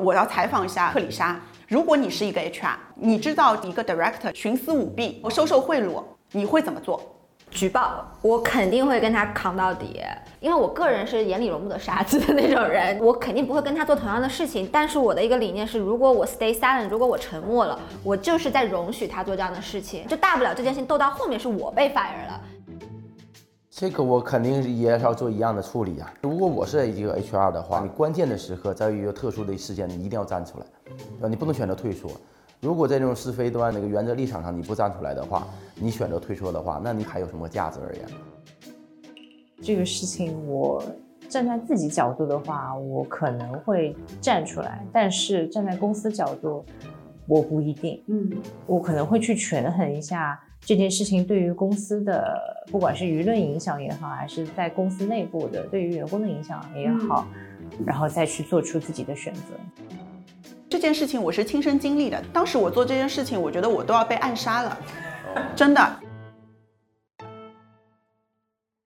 我要采访一下克里莎。如果你是一个 HR，你知道一个 director 徇私舞弊、我收受贿赂，你会怎么做？举报，我肯定会跟他扛到底，因为我个人是眼里容不得沙子的那种人，我肯定不会跟他做同样的事情。但是我的一个理念是，如果我 stay silent，如果我沉默了，我就是在容许他做这样的事情，就大不了这件事情斗到后面是我被 fire 了。这个我肯定也是要做一样的处理啊。如果我是一个 HR 的话，你关键的时刻在于一个特殊的事件，你一定要站出来，对吧？你不能选择退缩。如果在这种是非端那个原则立场上你不站出来的话，你选择退缩的话，那你还有什么价值而言？这个事情我站在自己角度的话，我可能会站出来，但是站在公司角度，我不一定。嗯，我可能会去权衡一下。这件事情对于公司的，不管是舆论影响也好，还是在公司内部的对于员工的影响也好，然后再去做出自己的选择。这件事情我是亲身经历的，当时我做这件事情，我觉得我都要被暗杀了，真的。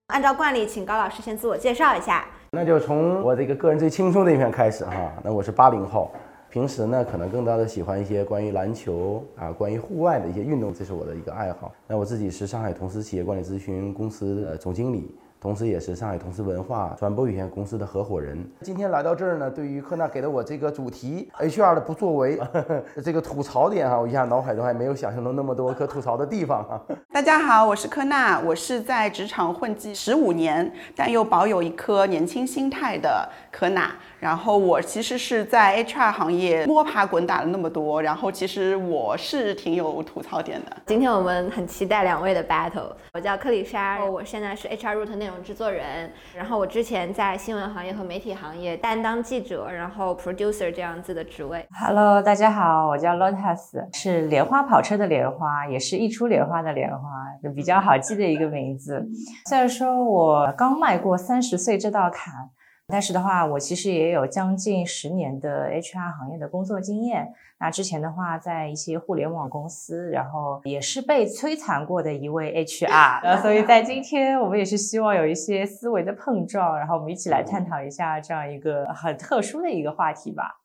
按照惯例，请高老师先自我介绍一下。那就从我这个个人最轻松的一面开始哈。那我是八零后。平时呢，可能更多的喜欢一些关于篮球啊，关于户外的一些运动，这是我的一个爱好。那我自己是上海同思企业管理咨询公司的总经理。同时，也是上海同思文化传播有限公司的合伙人。今天来到这儿呢，对于科纳给了我这个主题 HR 的不作为，这个吐槽点哈，我一下脑海中还没有想象到那么多可吐槽的地方哈。大家好，我是科纳，我是在职场混迹十五年，但又保有一颗年轻心态的科纳。然后我其实是在 HR 行业摸爬滚打了那么多，然后其实我是挺有吐槽点的。今天我们很期待两位的 battle。我叫克里莎，我现在是 HR Root 内容制作人。然后我之前在新闻行业和媒体行业担当记者，然后 producer 这样子的职位。Hello，大家好，我叫 Lotus，是莲花跑车的莲花，也是一出莲花的莲花，就比较好记的一个名字。虽然说我刚迈过三十岁这道坎。但是的话，我其实也有将近十年的 HR 行业的工作经验。那之前的话，在一些互联网公司，然后也是被摧残过的一位 HR。呃，所以在今天，我们也是希望有一些思维的碰撞，然后我们一起来探讨一下这样一个很特殊的一个话题吧。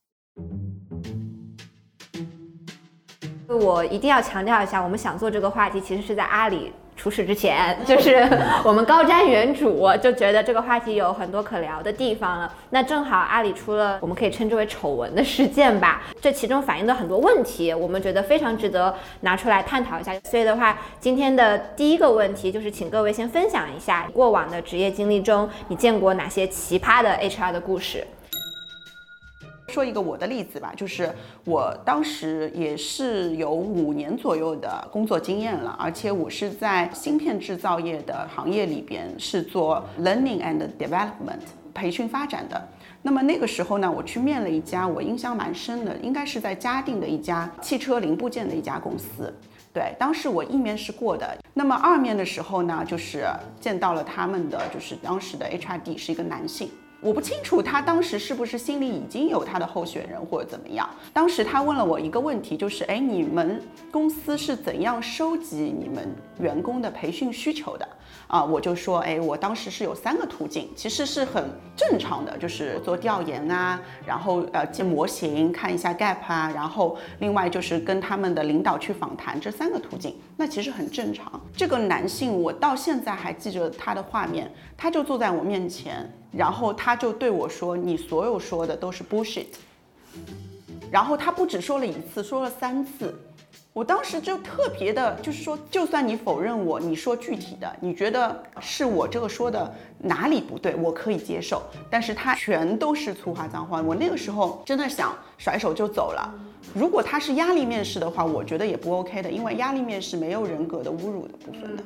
我一定要强调一下，我们想做这个话题，其实是在阿里。出事之前，就是我们高瞻远瞩，就觉得这个话题有很多可聊的地方了。那正好阿里出了我们可以称之为丑闻的事件吧，这其中反映的很多问题，我们觉得非常值得拿出来探讨一下。所以的话，今天的第一个问题就是，请各位先分享一下过往的职业经历中，你见过哪些奇葩的 HR 的故事。说一个我的例子吧，就是我当时也是有五年左右的工作经验了，而且我是在芯片制造业的行业里边是做 learning and development 培训发展的。那么那个时候呢，我去面了一家我印象蛮深的，应该是在嘉定的一家汽车零部件的一家公司。对，当时我一面是过的，那么二面的时候呢，就是见到了他们的，就是当时的 HRD 是一个男性。我不清楚他当时是不是心里已经有他的候选人或者怎么样。当时他问了我一个问题，就是哎，你们公司是怎样收集你们员工的培训需求的？啊，我就说，哎，我当时是有三个途径，其实是很正常的，就是做调研啊，然后呃建模型，看一下 gap 啊，然后另外就是跟他们的领导去访谈，这三个途径，那其实很正常。这个男性，我到现在还记着他的画面，他就坐在我面前。然后他就对我说：“你所有说的都是 bullshit。”然后他不止说了一次，说了三次。我当时就特别的，就是说，就算你否认我，你说具体的，你觉得是我这个说的哪里不对，我可以接受。但是他全都是粗话脏话，我那个时候真的想甩手就走了。如果他是压力面试的话，我觉得也不 OK 的，因为压力面试没有人格的侮辱的部分的。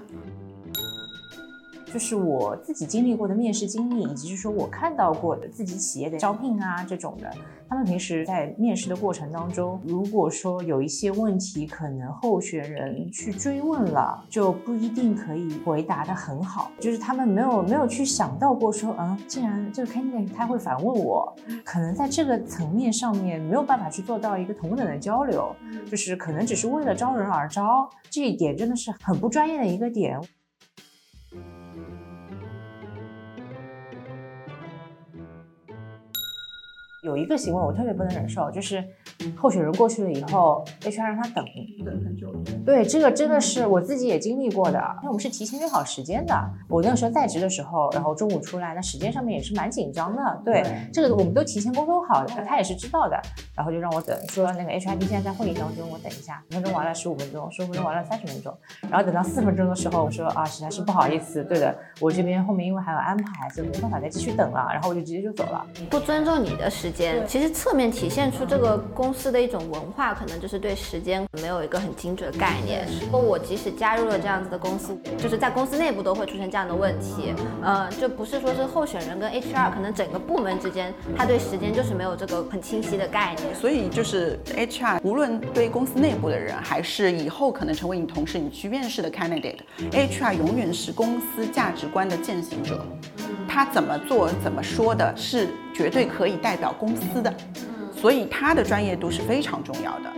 就是我自己经历过的面试经历，以及是说我看到过的自己企业的招聘啊这种的，他们平时在面试的过程当中，如果说有一些问题，可能候选人去追问了，就不一定可以回答的很好。就是他们没有没有去想到过说，嗯，竟然这个 candidate 他会反问我，可能在这个层面上面没有办法去做到一个同等的交流，就是可能只是为了招人而招，这一点真的是很不专业的一个点。有一个行为我特别不能忍受，就是候选人过去了以后，HR 让他等，等很久。对，这个真的是我自己也经历过的。那我们是提前约好时间的。我那个时候在职的时候，然后中午出来，那时间上面也是蛮紧张的。对，这个我们都提前沟通好的，他也是知道的。然后就让我等，说那个 HRD 现在在会议当中，我等一下，五分钟完了十五分钟，十五分钟完了三十分钟。然后等到四分钟的时候，我说啊，实在是不好意思，对的，我这边后面因为还有安排，所以没办法再继续等了。然后我就直接就走了，不尊重你的时间，其实侧面体现出这个公司的一种文化，可能就是对时间没有一个很精准的概念。如果我即使加入了这样子的公司，就是在公司内部都会出现这样的问题。嗯，就不是说是候选人跟 HR，可能整个部门之间，他对时间就是没有这个很清晰的概念。所以就是 HR，无论对公司内部的人，还是以后可能成为你同事、你去面试的 candidate，HR 永远是公司价值观的践行者。他怎么做、怎么说的，是绝对可以代表公司的。所以他的专业度是非常重要的。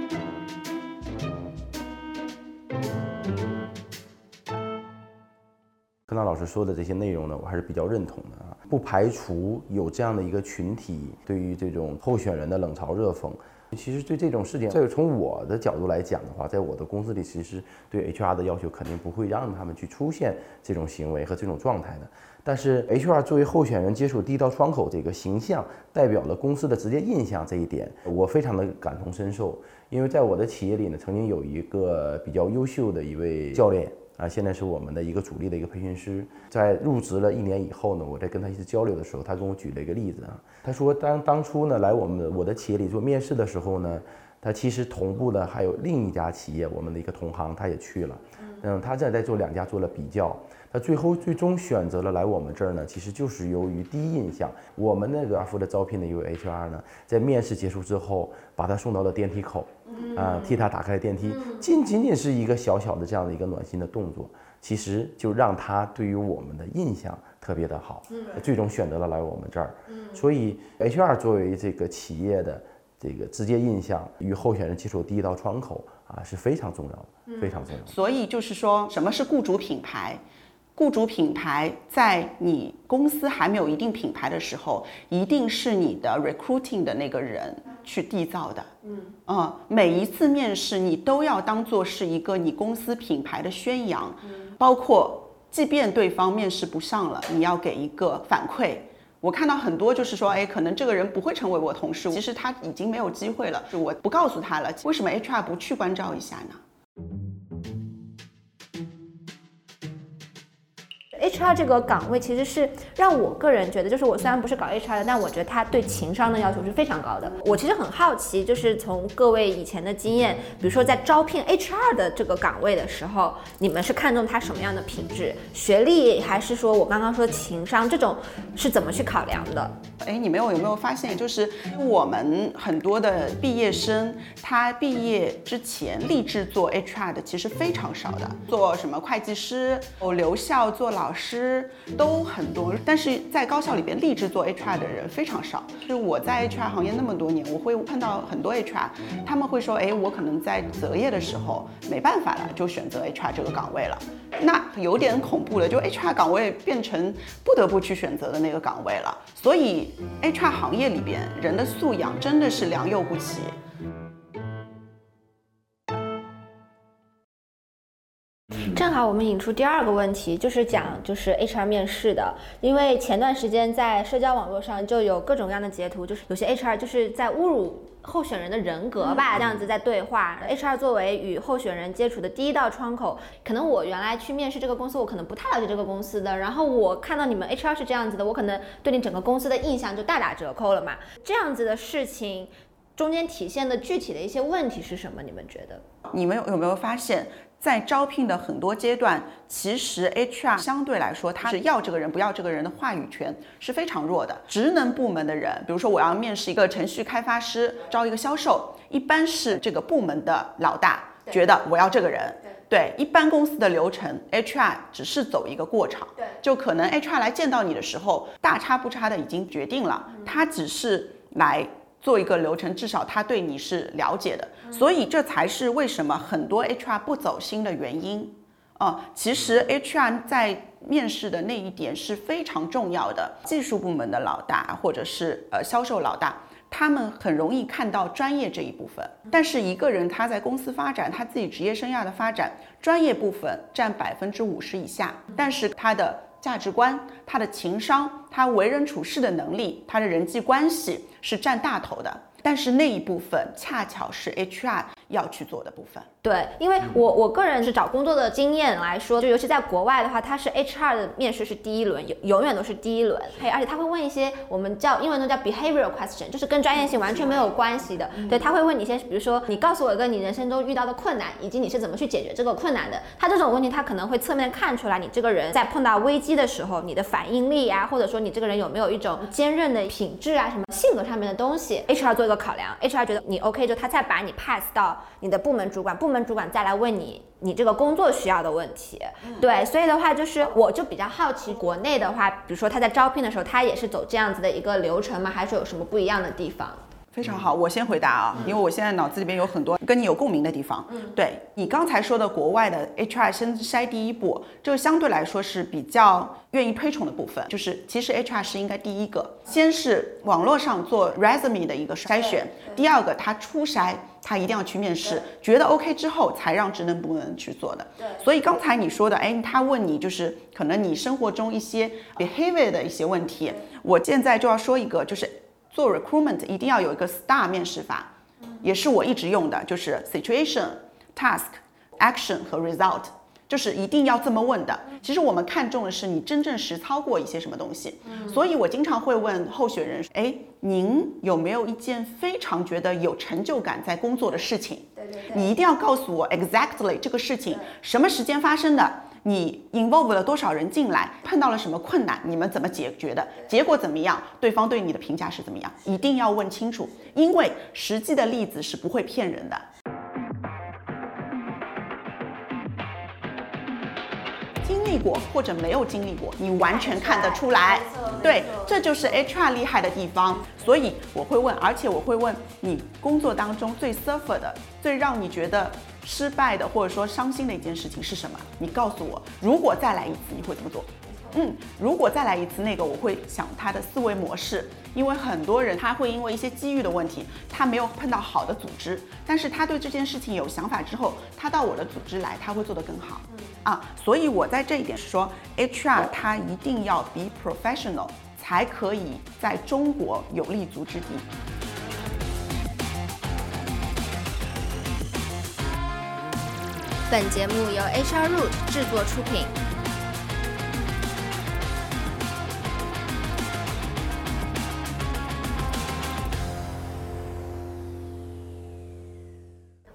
柯南老师说的这些内容呢，我还是比较认同的啊，不排除有这样的一个群体，对于这种候选人的冷嘲热讽。其实对这种事情，这个从我的角度来讲的话，在我的公司里，其实对 HR 的要求肯定不会让他们去出现这种行为和这种状态的。但是 HR 作为候选人接触第一道窗口这个形象，代表了公司的直接印象这一点，我非常的感同身受。因为在我的企业里呢，曾经有一个比较优秀的一位教练。啊，现在是我们的一个主力的一个培训师，在入职了一年以后呢，我在跟他一次交流的时候，他跟我举了一个例子啊，他说当当初呢来我们我的企业里做面试的时候呢，他其实同步的还有另一家企业，我们的一个同行他也去了，嗯，他在在做两家做了比较，他最后最终选择了来我们这儿呢，其实就是由于第一印象，我们那个负责招聘的一位 HR 呢，在面试结束之后，把他送到了电梯口。啊，替他打开电梯，仅仅仅是一个小小的这样的一个暖心的动作，其实就让他对于我们的印象特别的好，最终选择了来我们这儿。所以 HR 作为这个企业的这个直接印象与候选人接触第一道窗口啊是非常重要的，非常重要。所以就是说，什么是雇主品牌？雇主品牌在你公司还没有一定品牌的时候，一定是你的 recruiting 的那个人去缔造的。嗯，啊，每一次面试你都要当做是一个你公司品牌的宣扬，包括即便对方面试不上了，你要给一个反馈。我看到很多就是说，哎，可能这个人不会成为我同事，其实他已经没有机会了，是我不告诉他了。为什么 HR 不去关照一下呢？HR 这个岗位其实是让我个人觉得，就是我虽然不是搞 HR 的，但我觉得他对情商的要求是非常高的。我其实很好奇，就是从各位以前的经验，比如说在招聘 HR 的这个岗位的时候，你们是看重他什么样的品质？学历还是说我刚刚说情商这种是怎么去考量的？哎，你们有有没有发现，就是我们很多的毕业生，他毕业之前立志做 HR 的其实非常少的，做什么会计师，哦，留校做老。师师都很多，但是在高校里边立志做 HR 的人非常少。就我在 HR 行业那么多年，我会碰到很多 HR，他们会说，哎，我可能在择业的时候没办法了，就选择 HR 这个岗位了。那有点恐怖了，就 HR 岗位变成不得不去选择的那个岗位了。所以 HR 行业里边人的素养真的是良莠不齐。正好我们引出第二个问题，就是讲就是 HR 面试的，因为前段时间在社交网络上就有各种各样的截图，就是有些 HR 就是在侮辱候选人的人格吧，这样子在对话。HR 作为与候选人接触的第一道窗口，可能我原来去面试这个公司，我可能不太了解这个公司的，然后我看到你们 HR 是这样子的，我可能对你整个公司的印象就大打折扣了嘛。这样子的事情中间体现的具体的一些问题是什么？你们觉得？你们有有没有发现？在招聘的很多阶段，其实 HR 相对来说，他是要这个人不要这个人的话语权是非常弱的。职能部门的人，比如说我要面试一个程序开发师，招一个销售，一般是这个部门的老大觉得我要这个人。对，一般公司的流程，HR 只是走一个过场。对，就可能 HR 来见到你的时候，大差不差的已经决定了，他只是来。做一个流程，至少他对你是了解的，所以这才是为什么很多 HR 不走心的原因。啊，其实 HR 在面试的那一点是非常重要的。技术部门的老大或者是呃销售老大，他们很容易看到专业这一部分，但是一个人他在公司发展，他自己职业生涯的发展，专业部分占百分之五十以下，但是他的价值观、他的情商、他为人处事的能力、他的人际关系是占大头的。但是那一部分恰巧是 HR 要去做的部分。对，因为我我个人是找工作的经验来说，就尤其在国外的话，它是 HR 的面试是第一轮，永永远都是第一轮。嘿，而且他会问一些我们叫英文中叫 behavioral question，就是跟专业性完全没有关系的。对，他会问你一些，比如说你告诉我一个你人生中遇到的困难，以及你是怎么去解决这个困难的。他这种问题，他可能会侧面看出来你这个人在碰到危机的时候，你的反应力啊，或者说你这个人有没有一种坚韧的品质啊，什么性格上面的东西，HR 做一个考量，HR 觉得你 OK，就他再把你 pass 到你的部门主管，部门主管再来问你你这个工作需要的问题。对，所以的话就是我就比较好奇，国内的话，比如说他在招聘的时候，他也是走这样子的一个流程吗？还是有什么不一样的地方？非常好，我先回答啊，因为我现在脑子里边有很多跟你有共鸣的地方。嗯，对你刚才说的国外的 HR 先筛第一步，这个相对来说是比较愿意推崇的部分，就是其实 HR 是应该第一个，先是网络上做 resume 的一个筛选，第二个他初筛，他一定要去面试，觉得 OK 之后才让职能部门去做的。对，所以刚才你说的，哎，他问你就是可能你生活中一些 behavior 的一些问题，我现在就要说一个，就是做 recruitment 一定要有一个 STAR 面试法，也是我一直用的，就是 situation、task、action 和 result，就是一定要这么问的。其实我们看重的是你真正实操过一些什么东西，所以我经常会问候选人，哎，您有没有一件非常觉得有成就感在工作的事情？对对你一定要告诉我 exactly 这个事情什么时间发生的，你 involve 了多少人进来，碰到了什么困难，你们怎么解决的，结果怎么样，对方对你的评价是怎么样，一定要问清楚，因为实际的例子是不会骗人的。历过或者没有经历过，你完全看得出来。对，这就是 HR 厉害的地方。所以我会问，而且我会问你工作当中最 suffer 的、最让你觉得失败的或者说伤心的一件事情是什么？你告诉我，如果再来一次，你会怎么做？嗯，如果再来一次那个，我会想他的思维模式，因为很多人他会因为一些机遇的问题，他没有碰到好的组织，但是他对这件事情有想法之后，他到我的组织来，他会做得更好。啊，所以我在这一点是说，HR 他一定要 be professional，才可以在中国有立足之地。本节目由 HR Root 制作出品。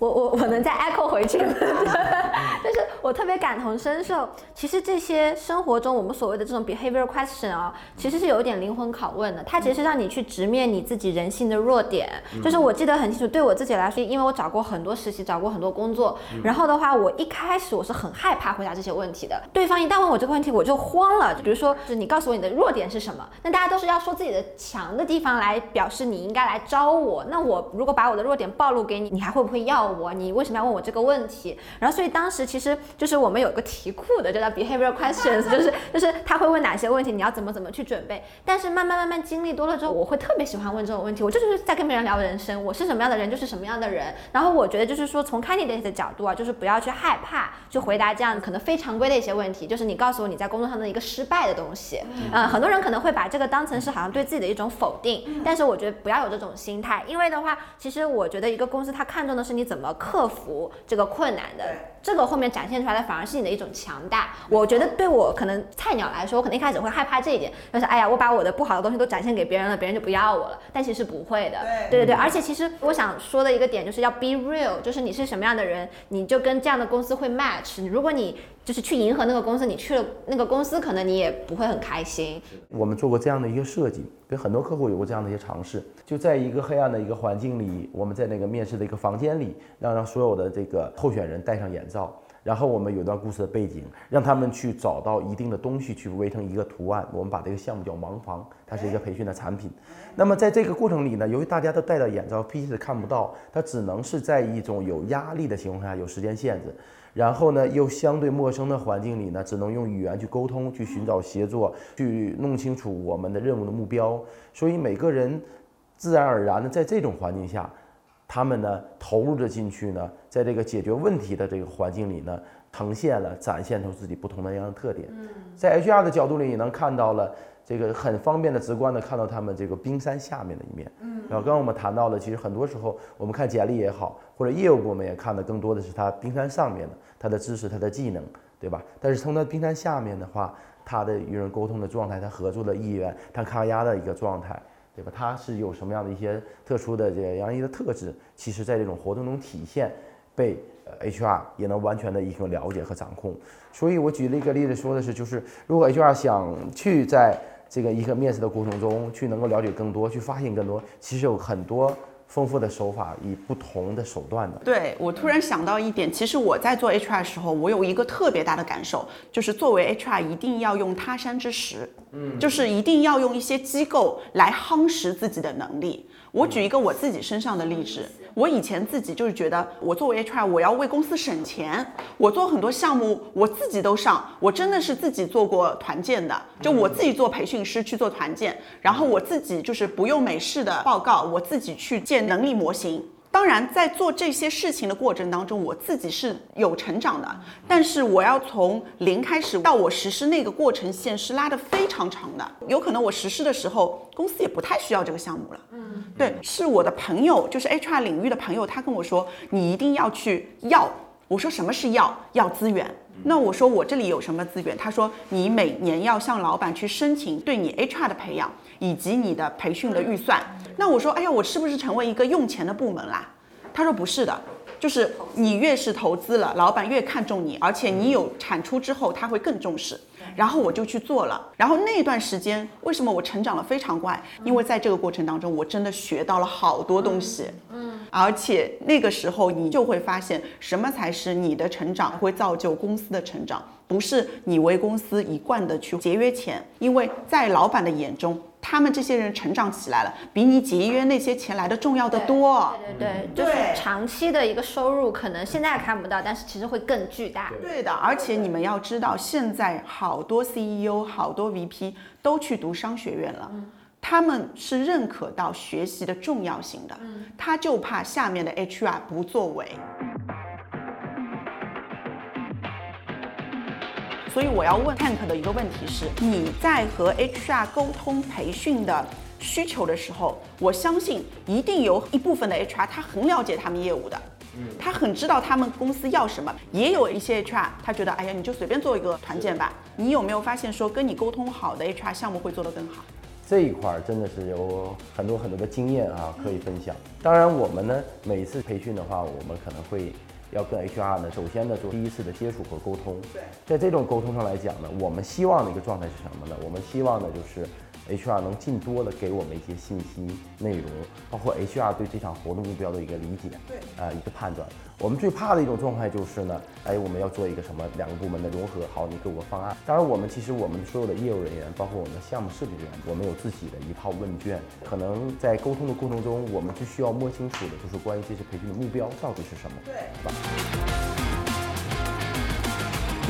我我我能再 echo 回去，就是我特别感同身受。其实这些生活中我们所谓的这种 behavior question 啊，其实是有一点灵魂拷问的。它其实是让你去直面你自己人性的弱点。就是我记得很清楚，对我自己来说，因为我找过很多实习，找过很多工作，然后的话，我一开始我是很害怕回答这些问题的。对方一旦问我这个问题，我就慌了。就比如说，就是你告诉我你的弱点是什么，那大家都是要说自己的强的地方来表示你应该来招我。那我如果把我的弱点暴露给你，你还会不会要我？你为什么要问我这个问题？然后，所以当时其实就是我们有个题库的，就叫 behavior questions，就是就是他会问哪些问题，你要怎么怎么去准备。但是慢慢慢慢经历多了之后，我会特别喜欢问这种问题。我这就是在跟别人聊人生，我是什么样的人就是什么样的人。然后我觉得就是说，从 candidate 的角度啊，就是不要去害怕去回答这样可能非常规的一些问题。就是你告诉我你在工作上的一个失败的东西，嗯，很多人可能会把这个当成是好像对自己的一种否定。但是我觉得不要有这种心态，因为的话，其实我觉得一个公司它看重的是你怎么克服这个困难的，这个后面展现出来的反而是你的一种强大。我觉得对我可能菜鸟来说，我可能一开始会害怕这一点，就是哎呀，我把我的不好的东西都展现给别人了，别人就不要我了。但其实不会的，对对对。而且其实我想说的一个点就是要 be real，就是你是什么样的人，你就跟这样的公司会 match。如果你就是去迎合那个公司，你去了那个公司，可能你也不会很开心。我们做过这样的一个设计，跟很多客户有过这样的一些尝试。就在一个黑暗的一个环境里，我们在那个面试的一个房间里，让让所有的这个候选人戴上眼罩，然后我们有段故事的背景，让他们去找到一定的东西去围成一个图案。我们把这个项目叫盲房，它是一个培训的产品。那么在这个过程里呢，由于大家都戴着眼罩，彼此看不到，它只能是在一种有压力的情况下，有时间限制。然后呢，又相对陌生的环境里呢，只能用语言去沟通，去寻找协作，去弄清楚我们的任务的目标。所以每个人自然而然的在这种环境下，他们呢投入着进去呢，在这个解决问题的这个环境里呢，呈现了展现出自己不同的样的特点。在 HR 的角度里，也能看到了这个很方便的、直观的看到他们这个冰山下面的一面。嗯，然后刚刚我们谈到了，其实很多时候我们看简历也好，或者业务部门也看的更多的是他冰山上面的他的知识、他的技能，对吧？但是从他冰山下面的话，他的与人沟通的状态，他合作的意愿，他抗压的一个状态。对吧？他是有什么样的一些特殊的这个洋溢的特质？其实，在这种活动中体现，被 HR 也能完全的一个了解和掌控。所以我举了一个例子，说的是，就是如果 HR 想去在这个一个面试的过程中去能够了解更多，去发现更多，其实有很多。丰富的手法，以不同的手段的。对我突然想到一点，其实我在做 HR 的时候，我有一个特别大的感受，就是作为 HR 一定要用他山之石，嗯，就是一定要用一些机构来夯实自己的能力。我举一个我自己身上的例子，我以前自己就是觉得，我作为 HR，我要为公司省钱，我做很多项目，我自己都上，我真的是自己做过团建的，就我自己做培训师去做团建，然后我自己就是不用美式的报告，我自己去建能力模型。当然，在做这些事情的过程当中，我自己是有成长的。但是，我要从零开始到我实施那个过程线是拉得非常长的。有可能我实施的时候，公司也不太需要这个项目了。嗯，对，是我的朋友，就是 HR 领域的朋友，他跟我说，你一定要去要。我说什么是要？要资源。那我说我这里有什么资源？他说你每年要向老板去申请对你 HR 的培养以及你的培训的预算。那我说，哎呀，我是不是成为一个用钱的部门啦？他说不是的，就是你越是投资了，老板越看重你，而且你有产出之后，他会更重视。然后我就去做了，然后那段时间为什么我成长了非常快？因为在这个过程当中，我真的学到了好多东西。嗯，而且那个时候你就会发现，什么才是你的成长会造就公司的成长，不是你为公司一贯的去节约钱，因为在老板的眼中。他们这些人成长起来了，比你节约那些钱来的重要的多。对对对，就是长期的一个收入，可能现在看不到，但是其实会更巨大。对的，而且你们要知道，现在好多 CEO、好多 VP 都去读商学院了，他们是认可到学习的重要性的，他就怕下面的 HR 不作为。所以我要问 Tank 的一个问题是：你在和 HR 沟通培训的需求的时候，我相信一定有一部分的 HR 他很了解他们业务的，嗯，他很知道他们公司要什么。也有一些 HR 他觉得，哎呀，你就随便做一个团建吧。你有没有发现说，跟你沟通好的 HR 项目会做得更好？这一块真的是有很多很多的经验啊，可以分享。当然，我们呢每一次培训的话，我们可能会。要跟 HR 呢，首先呢做第一次的接触和沟通。对，在这种沟通上来讲呢，我们希望的一个状态是什么呢？我们希望呢就是。HR 能尽多的给我们一些信息内容，包括 HR 对这场活动目标的一个理解，对，啊一个判断。我们最怕的一种状态就是呢，哎，我们要做一个什么两个部门的融合，好，你给我个方案。当然，我们其实我们所有的业务人员，包括我们的项目设计人员，我们有自己的一套问卷。可能在沟通的过程中，我们最需要摸清楚的就是关于这次培训的目标到底是什么，对，是吧？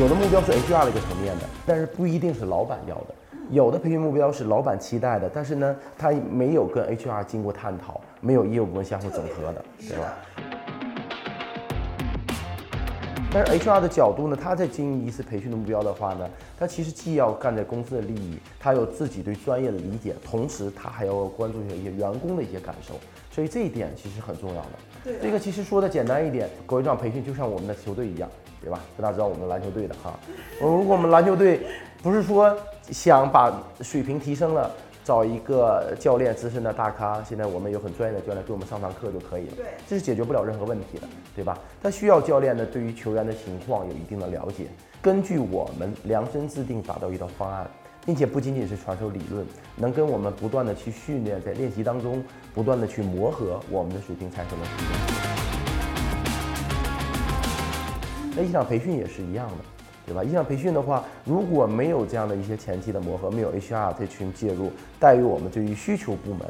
有的目标是 HR 的一个层面的，但是不一定是老板要的。有的培训目标是老板期待的，但是呢，他没有跟 HR 经过探讨，没有业务部门相互整合的，对吧？但是 HR 的角度呢，他在经营一次培训的目标的话呢，他其实既要干在公司的利益，他有自己对专业的理解，同时他还要关注一些员工的一些感受，所以这一点其实很重要的。对，这个其实说的简单一点，搞一场培训就像我们的球队一样，对吧？大家知道我们篮球队的哈，如果我们篮球队不是说。想把水平提升了，找一个教练资深的大咖。现在我们有很专业的教练给我们上堂课就可以了。对，这是解决不了任何问题的，对吧？他需要教练呢，对于球员的情况有一定的了解，根据我们量身制定打造一套方案，并且不仅仅是传授理论，能跟我们不断的去训练，在练习当中不断的去磨合，我们的水平才可能提升。那一场培训也是一样的。对吧？一场培训的话，如果没有这样的一些前期的磨合，没有 HR 这群介入，在于我们对于需求部门，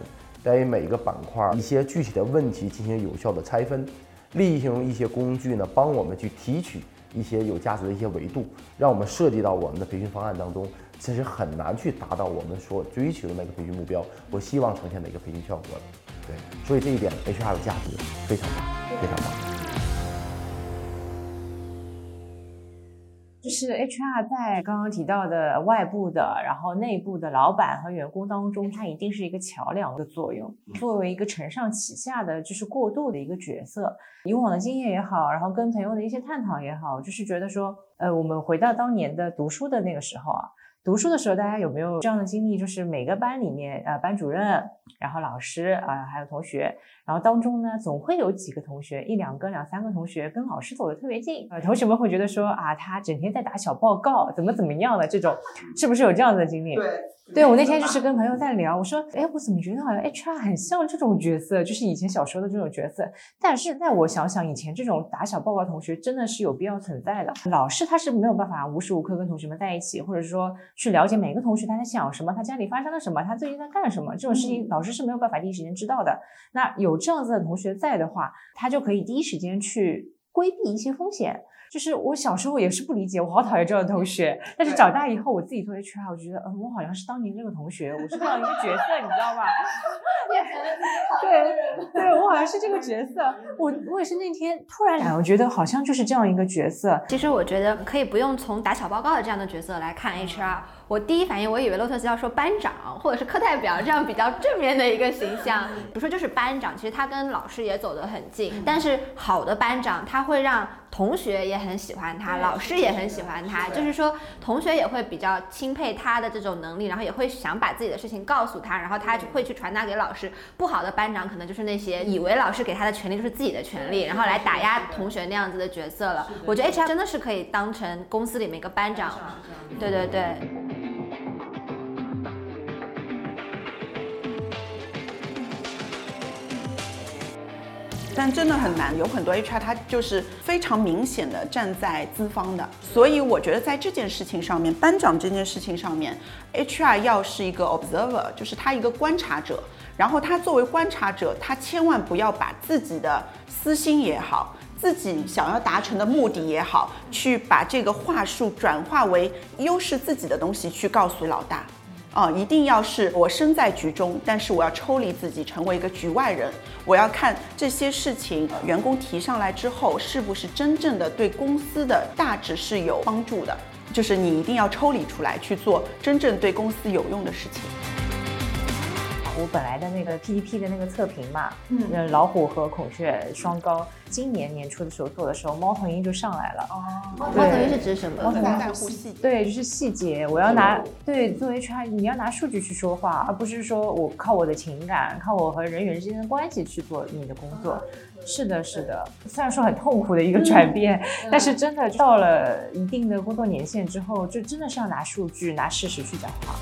在于每个板块一些具体的问题进行有效的拆分，利用一些工具呢，帮我们去提取一些有价值的一些维度，让我们设计到我们的培训方案当中，其实很难去达到我们所追求的那个培训目标，我希望呈现的一个培训效果的。对，所以这一点 HR 的价值非常大，非常大。就是 HR 在刚刚提到的外部的，然后内部的老板和员工当中，它一定是一个桥梁的作用，作为一个承上启下的，就是过渡的一个角色。以往的经验也好，然后跟朋友的一些探讨也好，就是觉得说，呃，我们回到当年的读书的那个时候啊。读书的时候，大家有没有这样的经历？就是每个班里面，呃，班主任，然后老师啊，还有同学，然后当中呢，总会有几个同学，一两个、两三个同学跟老师走得特别近。呃，同学们会觉得说啊，他整天在打小报告，怎么怎么样的这种，是不是有这样的经历？对。对我那天就是跟朋友在聊，我说，哎，我怎么觉得好像 HR 很像这种角色，就是以前小时候的这种角色。但是在我想想，以前这种打小报告同学真的是有必要存在的。老师他是没有办法无时无刻跟同学们在一起，或者说去了解每个同学他在想什么，他家里发生了什么，他最近在干什么，这种事情老师是没有办法第一时间知道的。那有这样子的同学在的话，他就可以第一时间去规避一些风险。就是我小时候也是不理解，我好讨厌这样的同学。但是长大以后，我自己做 HR，我觉得，嗯，我好像是当年那个同学，我是这样一个角色，你知道吧？对，对我好像是这个 角色。我我也是那天突然，我觉得好像就是这样一个角色。其实我觉得可以不用从打小报告的这样的角色来看 HR。我第一反应，我以为洛特斯要说班长或者是课代表这样比较正面的一个形象。比如说就是班长，其实他跟老师也走得很近。但是好的班长，他会让同学也很喜欢他，老师也很喜欢他。就是说同学也会比较钦佩他的这种能力，然后也会想把自己的事情告诉他，然后他就会去传达给老师。不好的班长可能就是那些以为老师给他的权利就是自己的权利，然后来打压同学那样子的角色了。我觉得 HR 真的是可以当成公司里面一个班长。对对对。但真的很难，有很多 HR 他就是非常明显的站在资方的，所以我觉得在这件事情上面，班长这件事情上面，HR 要是一个 observer，就是他一个观察者，然后他作为观察者，他千万不要把自己的私心也好，自己想要达成的目的也好，去把这个话术转化为优势自己的东西去告诉老大。啊，一定要是我身在局中，但是我要抽离自己，成为一个局外人。我要看这些事情，员工提上来之后，是不是真正的对公司的大致是有帮助的。就是你一定要抽离出来，去做真正对公司有用的事情。我本来的那个 PDP 的那个测评嘛，嗯，老虎和孔雀双高，今年年初的时候做的时候，猫头鹰就上来了。哦，猫头鹰是指什么？猫头鹰在乎细节。对，就是细节。我要拿对作为 HR，你要拿数据去说话，而不是说我靠我的情感，靠我和人与人之间的关系去做你的工作。是的，是的。虽然说很痛苦的一个转变，但是真的到了一定的工作年限之后，就真的是要拿数据、拿事实去讲话。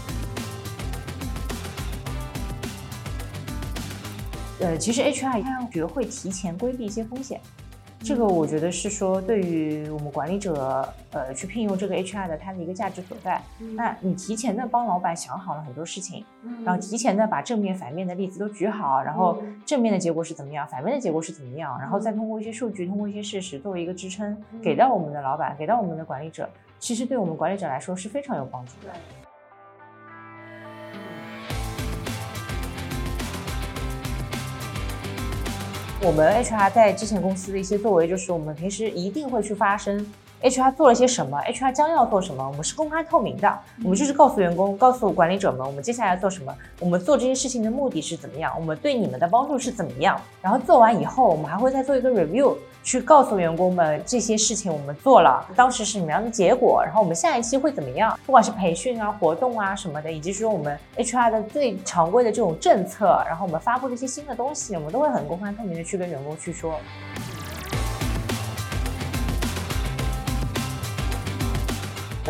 呃，其实 HR 他要学会提前规避一些风险，这个我觉得是说对于我们管理者，呃，去聘用这个 HR 的他的一个价值所在。那你提前的帮老板想好了很多事情，然后提前的把正面、反面的例子都举好，然后正面的结果是怎么样，反面的结果是怎么样，然后再通过一些数据，通过一些事实作为一个支撑，给到我们的老板，给到我们的管理者，其实对我们管理者来说是非常有帮助的。我们 HR 在之前公司的一些作为，就是我们平时一定会去发声。HR 做了些什么？HR 将要做什么？我们是公开透明的，我们就是告诉员工、告诉管理者们，我们接下来要做什么，我们做这些事情的目的是怎么样，我们对你们的帮助是怎么样。然后做完以后，我们还会再做一个 review。去告诉员工们这些事情我们做了，当时是什么样的结果，然后我们下一期会怎么样？不管是培训啊、活动啊什么的，以及说我们 HR 的最常规的这种政策，然后我们发布的一些新的东西，我们都会很公开透明的去跟员工去说。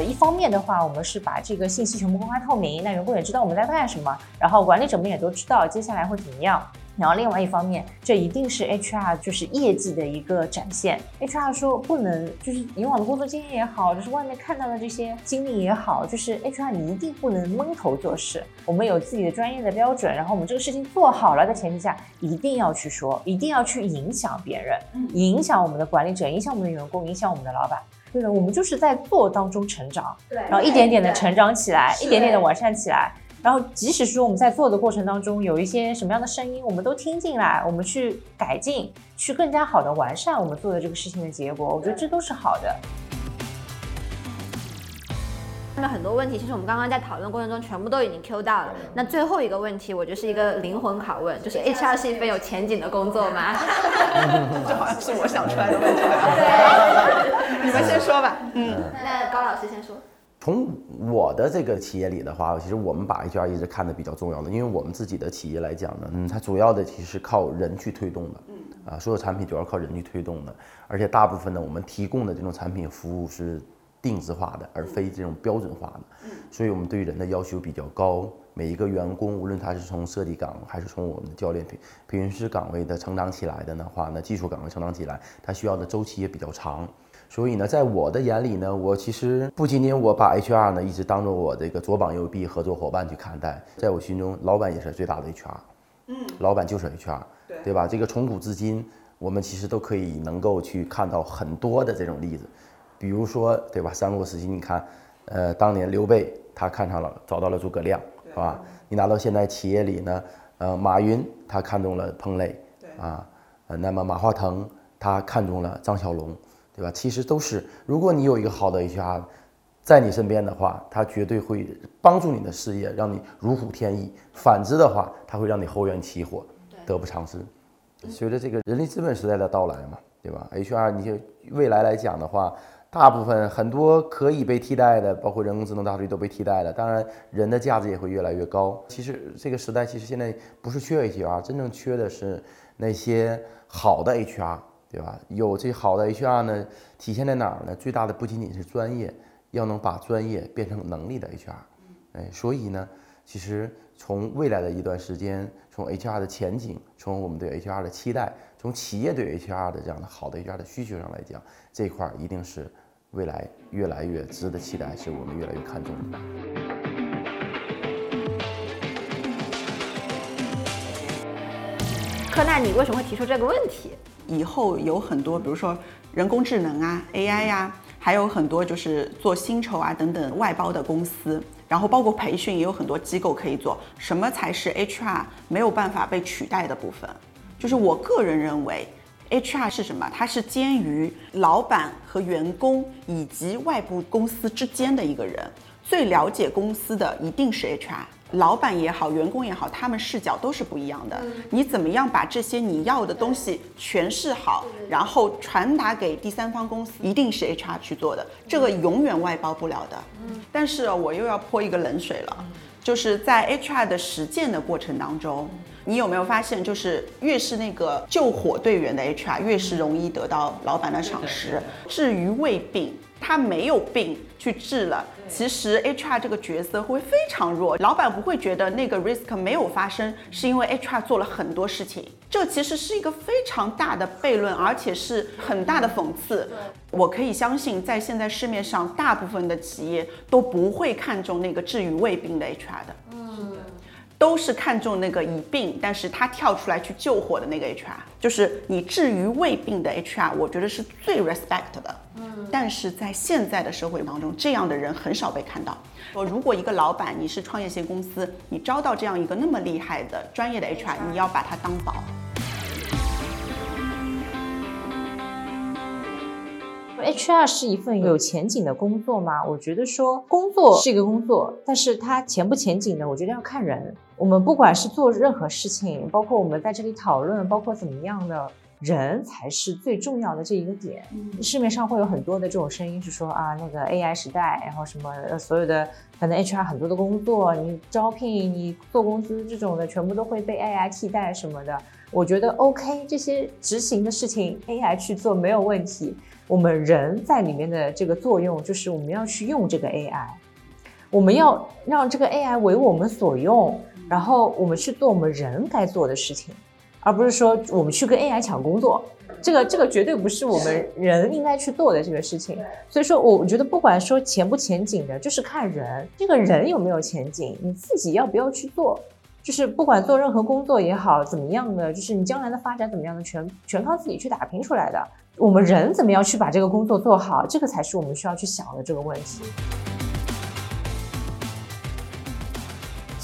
一方面的话，我们是把这个信息全部公开透明，那员工也知道我们在干什么，然后管理者们也都知道接下来会怎么样。然后另外一方面，这一定是 HR 就是业绩的一个展现。HR 说不能，就是以往的工作经验也好，就是外面看到的这些经历也好，就是 HR 你一定不能蒙头做事。我们有自己的专业的标准，然后我们这个事情做好了的前提下，一定要去说，一定要去影响别人，影响我们的管理者，影响我们的员工，影响我们的老板。的，我们就是在做当中成长，对，然后一点点的成长起来，一点点的完善起来。然后即使说我们在做的过程当中有一些什么样的声音，我们都听进来，我们去改进，去更加好的完善我们做的这个事情的结果，我觉得这都是好的。那很多问题，其实我们刚刚在讨论过程中全部都已经 Q 到了。那最后一个问题，我觉得是一个灵魂拷问，就是 HR 是一份有前景的工作吗？这好像是我想出来的问题。对，你们先说吧。嗯，那高老师先说。从我的这个企业里的话，其实我们把 HR 一直看的比较重要的，因为我们自己的企业来讲呢，嗯，它主要的其实是靠人去推动的，嗯，啊，所有产品主要靠人去推动的，而且大部分呢，我们提供的这种产品服务是。定制化的，而非这种标准化的，所以我们对人的要求比较高。每一个员工，无论他是从设计岗还是从我们的教练培培训师岗位的成长起来的的话，呢技术岗位成长起来，他需要的周期也比较长。所以呢，在我的眼里呢，我其实不仅仅我把 HR 呢一直当做我这个左膀右臂合作伙伴去看待，在我心中，老板也是最大的 HR。嗯，老板就是 HR，对对吧？这个从古至今，我们其实都可以能够去看到很多的这种例子。比如说，对吧？三国时期，你看，呃，当年刘备他看上了，找到了诸葛亮，是吧？你拿到现在企业里呢，呃，马云他看中了彭磊，啊，呃，那么马化腾他看中了张小龙，对吧？其实都是，如果你有一个好的 HR 在你身边的话，他绝对会帮助你的事业，让你如虎添翼；反之的话，他会让你后院起火，得不偿失。随着这个人力资本时代的到来嘛，对吧？HR 你就未来来讲的话。大部分很多可以被替代的，包括人工智能大数据都被替代了。当然，人的价值也会越来越高。其实这个时代，其实现在不是缺 HR，真正缺的是那些好的 HR，对吧？有这好的 HR 呢，体现在哪儿呢？最大的不仅仅是专业，要能把专业变成能力的 HR。哎，所以呢，其实从未来的一段时间，从 HR 的前景，从我们对 HR 的期待。从企业对 HR 的这样的好的 HR 的需求上来讲，这一块儿一定是未来越来越值得期待，是我们越来越看重的。柯娜，你为什么会提出这个问题？以后有很多，比如说人工智能啊、AI 呀，还有很多就是做薪酬啊等等外包的公司，然后包括培训也有很多机构可以做。什么才是 HR 没有办法被取代的部分？就是我个人认为，HR 是什么？它是兼于老板和员工以及外部公司之间的一个人。最了解公司的一定是 HR，老板也好，员工也好，他们视角都是不一样的。你怎么样把这些你要的东西诠释好，然后传达给第三方公司，一定是 HR 去做的，这个永远外包不了的。但是我又要泼一个冷水了，就是在 HR 的实践的过程当中。你有没有发现，就是越是那个救火队员的 HR，越是容易得到老板的赏识。至于胃病，他没有病去治了，其实 HR 这个角色会非常弱，老板不会觉得那个 risk 没有发生，是因为 HR 做了很多事情。这其实是一个非常大的悖论，而且是很大的讽刺。我可以相信，在现在市面上，大部分的企业都不会看重那个治愈胃病的 HR 的。嗯。都是看中那个已病，但是他跳出来去救火的那个 HR，就是你治于未病的 HR，我觉得是最 respect 的。嗯，但是在现在的社会当中，这样的人很少被看到。说如果一个老板，你是创业型公司，你招到这样一个那么厉害的专业的 HR，你要把他当宝。HR 是一份有前景的工作吗？我觉得说工作是一个工作，但是它前不前景呢？我觉得要看人。我们不管是做任何事情，包括我们在这里讨论，包括怎么样的人才是最重要的这一个点。市面上会有很多的这种声音，是说啊，那个 AI 时代，然后什么呃，所有的可能 HR 很多的工作，你招聘、你做工资这种的，全部都会被 AI 替代什么的。我觉得 OK，这些执行的事情 AI 去做没有问题。我们人在里面的这个作用，就是我们要去用这个 AI，我们要让这个 AI 为我们所用，然后我们去做我们人该做的事情，而不是说我们去跟 AI 抢工作。这个这个绝对不是我们人应该去做的这个事情。所以说，我觉得不管说前不前景的，就是看人，这个人有没有前景，你自己要不要去做。就是不管做任何工作也好，怎么样的，就是你将来的发展怎么样的，全全靠自己去打拼出来的。我们人怎么样去把这个工作做好，这个才是我们需要去想的这个问题。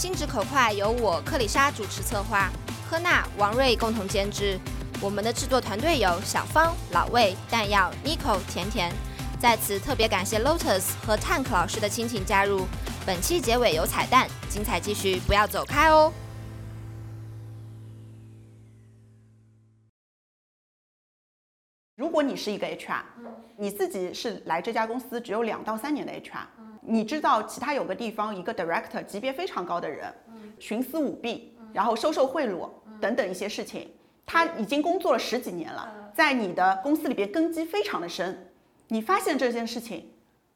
心直口快由我克里莎主持策划，科娜、王瑞共同监制。我们的制作团队有小芳、老魏、弹药、Nico、甜甜。在此特别感谢 Lotus 和 Tank 老师的亲情加入。本期结尾有彩蛋，精彩继续，不要走开哦！如果你是一个 HR，你自己是来这家公司只有两到三年的 HR，你知道其他有个地方一个 director 级别非常高的人，徇私舞弊，然后收受贿赂等等一些事情，他已经工作了十几年了，在你的公司里边根基非常的深，你发现这件事情，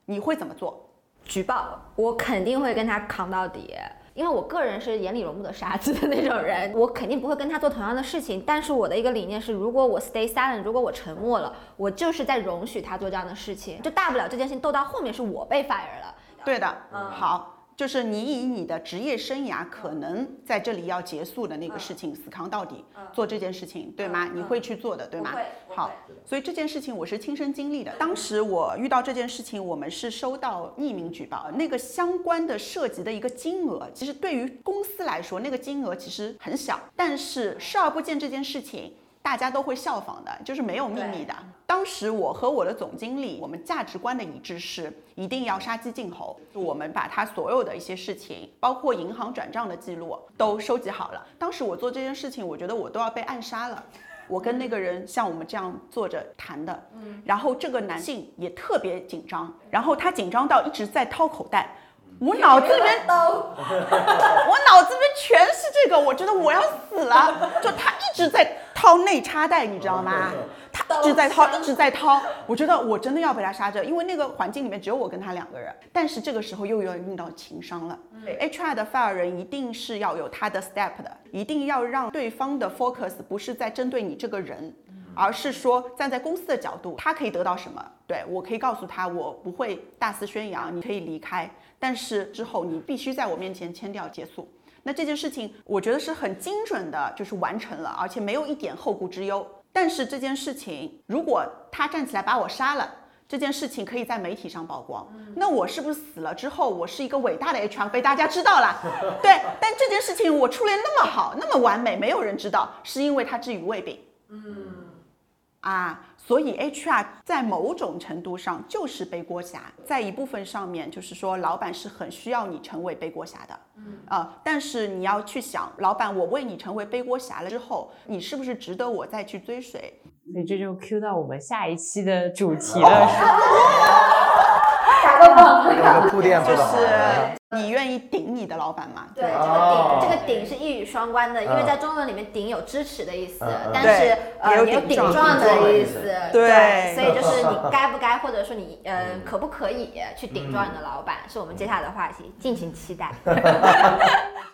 你会怎么做？举报，我肯定会跟他扛到底。因为我个人是眼里容不得沙子的那种人，我肯定不会跟他做同样的事情。但是我的一个理念是，如果我 stay silent，如果我沉默了，我就是在容许他做这样的事情，就大不了这件事情斗到后面是我被 fire 了。对的，嗯，好。就是你以你的职业生涯可能在这里要结束的那个事情死扛到底，做这件事情，对吗？你会去做的，对吗？好，所以这件事情我是亲身经历的。当时我遇到这件事情，我们是收到匿名举报，那个相关的涉及的一个金额，其实对于公司来说，那个金额其实很小，但是视而不见这件事情。大家都会效仿的，就是没有秘密的。当时我和我的总经理，我们价值观的一致是一定要杀鸡儆猴。我们把他所有的一些事情，包括银行转账的记录都收集好了。当时我做这件事情，我觉得我都要被暗杀了。我跟那个人像我们这样坐着谈的，嗯，然后这个男性也特别紧张，然后他紧张到一直在掏口袋。我脑子里面，我脑子里面全是这个，我觉得我要死了。就他一直在掏内插袋，你知道吗？他一直在掏，一直在掏。我觉得我真的要被他杀着，因为那个环境里面只有我跟他两个人。但是这个时候又要用到情商了。HR 的 fire 人一定是要有他的 step 的，一定要让对方的 focus 不是在针对你这个人。而是说，站在公司的角度，他可以得到什么？对我可以告诉他，我不会大肆宣扬，你可以离开，但是之后你必须在我面前签掉结束。那这件事情，我觉得是很精准的，就是完成了，而且没有一点后顾之忧。但是这件事情，如果他站起来把我杀了，这件事情可以在媒体上曝光，那我是不是死了之后，我是一个伟大的 HR 被大家知道了？对，但这件事情我处理那么好，那么完美，没有人知道，是因为他治愈胃病。嗯。啊，所以 HR 在某种程度上就是背锅侠，在一部分上面就是说，老板是很需要你成为背锅侠的，嗯啊，但是你要去想，老板，我为你成为背锅侠了之后，你是不是值得我再去追随？所以这就 Q 到我们下一期的主题了，是吗？打个榜，铺垫就是。你愿意顶你的老板吗？对，这个顶，这个顶是一语双关的，因为在中文里面顶有支持的意思，但是呃也有顶撞的意思。对，所以就是你该不该，或者说你呃可不可以去顶撞你的老板，是我们接下来的话题，敬请期待。